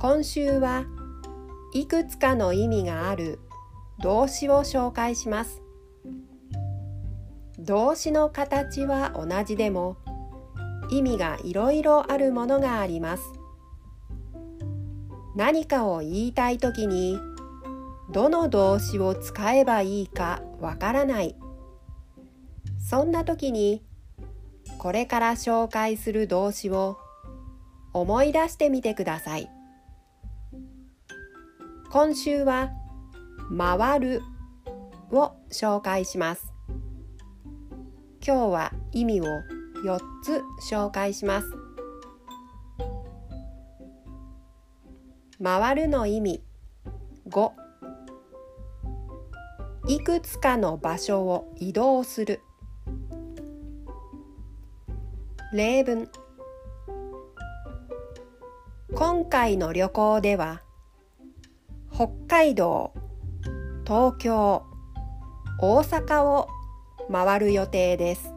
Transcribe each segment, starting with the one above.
今週はいくつかの意味がある動詞を紹介します。動詞の形は同じでも意味がいろいろあるものがあります。何かを言いたいときにどの動詞を使えばいいかわからない。そんな時にこれから紹介する動詞を思い出してみてください。今週は回るを紹介します。今日は意味を4つ紹介します。回るの意味。5いくつかの場所を移動する。例文。今回の旅行では北海道東京大阪を回る予定です。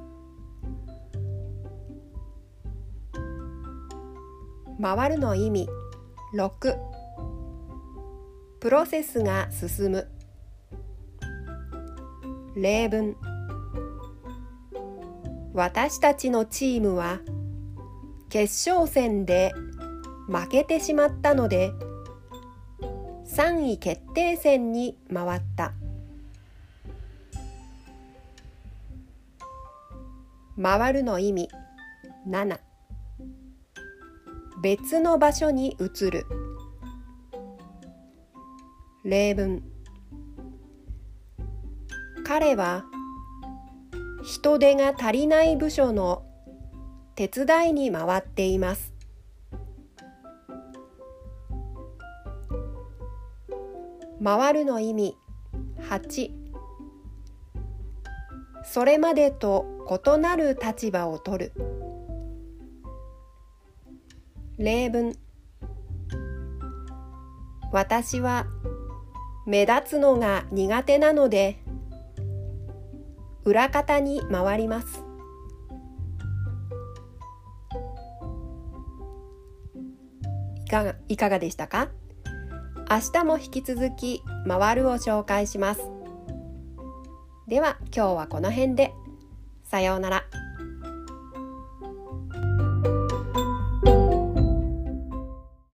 回るの意味6プロセスが進む。例文。私たちのチームは決勝戦で負けてしまったので3位決定戦に回った。回るの意味。7別の場所に移る。例文。彼は人手が足りない部署の手伝いに回っています。回るの意味。8それまでと異なる立場を取る。例文。私は目立つのが苦手なので裏方に回ります。いかがいかがでしたか？明日も引き続き回るを紹介しますでは今日はこの辺でさようなら。